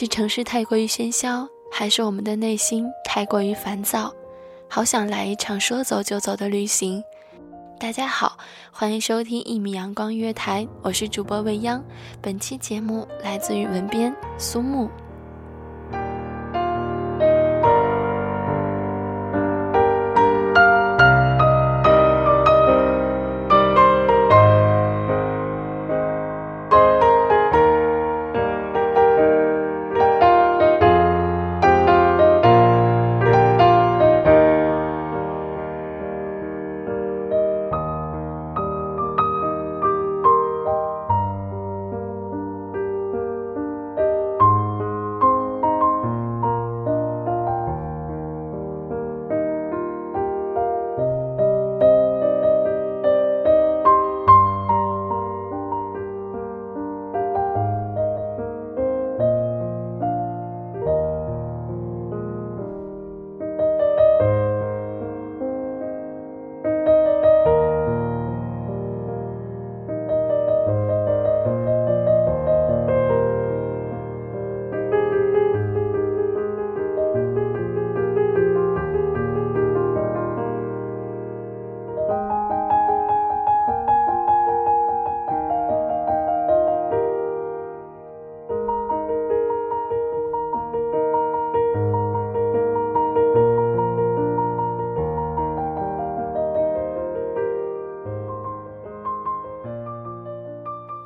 是城市太过于喧嚣，还是我们的内心太过于烦躁？好想来一场说走就走的旅行。大家好，欢迎收听一米阳光月台，我是主播未央。本期节目来自于文编苏木。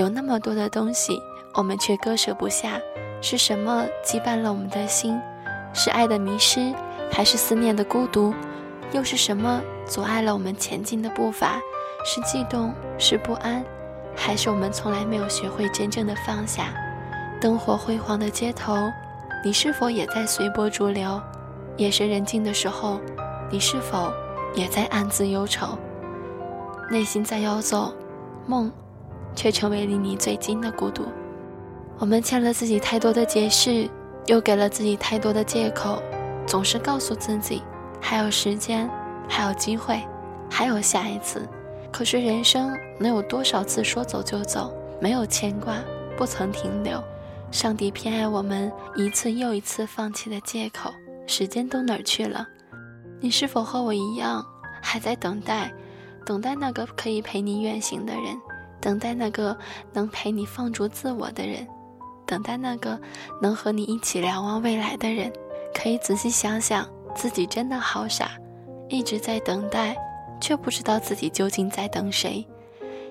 有那么多的东西，我们却割舍不下，是什么羁绊了我们的心？是爱的迷失，还是思念的孤独？又是什么阻碍了我们前进的步伐？是悸动，是不安，还是我们从来没有学会真正的放下？灯火辉煌的街头，你是否也在随波逐流？夜深人静的时候，你是否也在暗自忧愁？内心在游走，梦。却成为离你最近的孤独。我们欠了自己太多的解释，又给了自己太多的借口，总是告诉自己还有时间，还有机会，还有下一次。可是人生能有多少次说走就走，没有牵挂，不曾停留？上帝偏爱我们一次又一次放弃的借口，时间都哪儿去了？你是否和我一样，还在等待，等待那个可以陪你远行的人？等待那个能陪你放逐自我的人，等待那个能和你一起瞭望未来的人。可以仔细想想，自己真的好傻，一直在等待，却不知道自己究竟在等谁，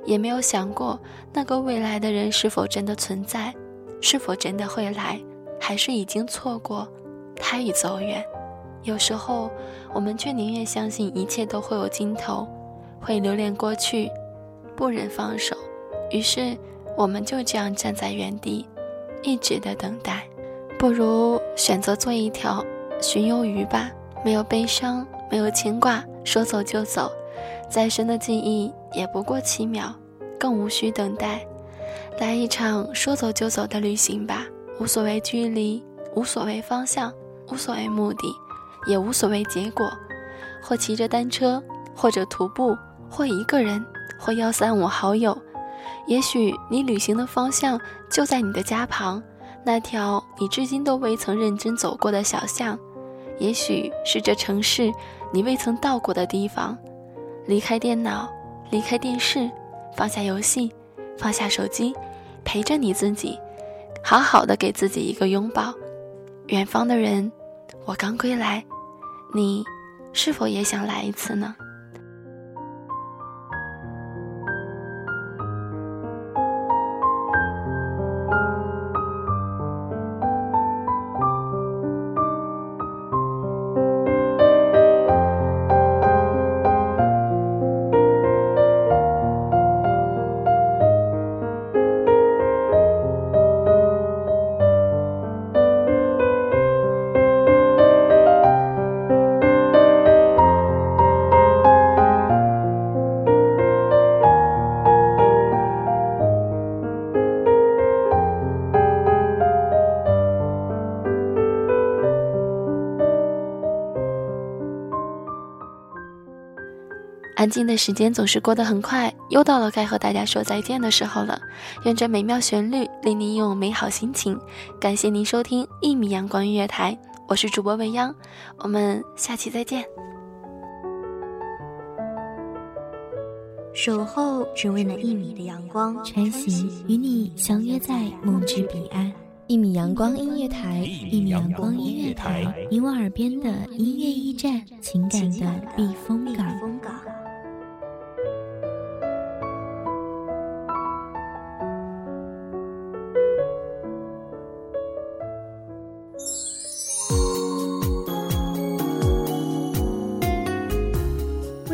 也没有想过那个未来的人是否真的存在，是否真的会来，还是已经错过，他已走远。有时候，我们却宁愿相信一切都会有尽头，会留恋过去。不忍放手，于是我们就这样站在原地，一直的等待。不如选择做一条巡游鱼吧，没有悲伤，没有牵挂，说走就走。再深的记忆也不过七秒，更无需等待。来一场说走就走的旅行吧，无所谓距离，无所谓方向，无所谓目的，也无所谓结果。或骑着单车，或者徒步，或一个人。或幺三五好友，也许你旅行的方向就在你的家旁，那条你至今都未曾认真走过的小巷；也许是这城市你未曾到过的地方。离开电脑，离开电视，放下游戏，放下手机，陪着你自己，好好的给自己一个拥抱。远方的人，我刚归来，你是否也想来一次呢？安静的时间总是过得很快，又到了该和大家说再见的时候了。愿这美妙旋律令您拥有美好心情。感谢您收听一米阳光音乐台，我是主播未央，我们下期再见。守候只为那一米的阳光，穿行与你相约在梦之彼岸。一米阳光音乐台，一米阳光音乐台，你我耳边的音乐驿站，情感的避风港。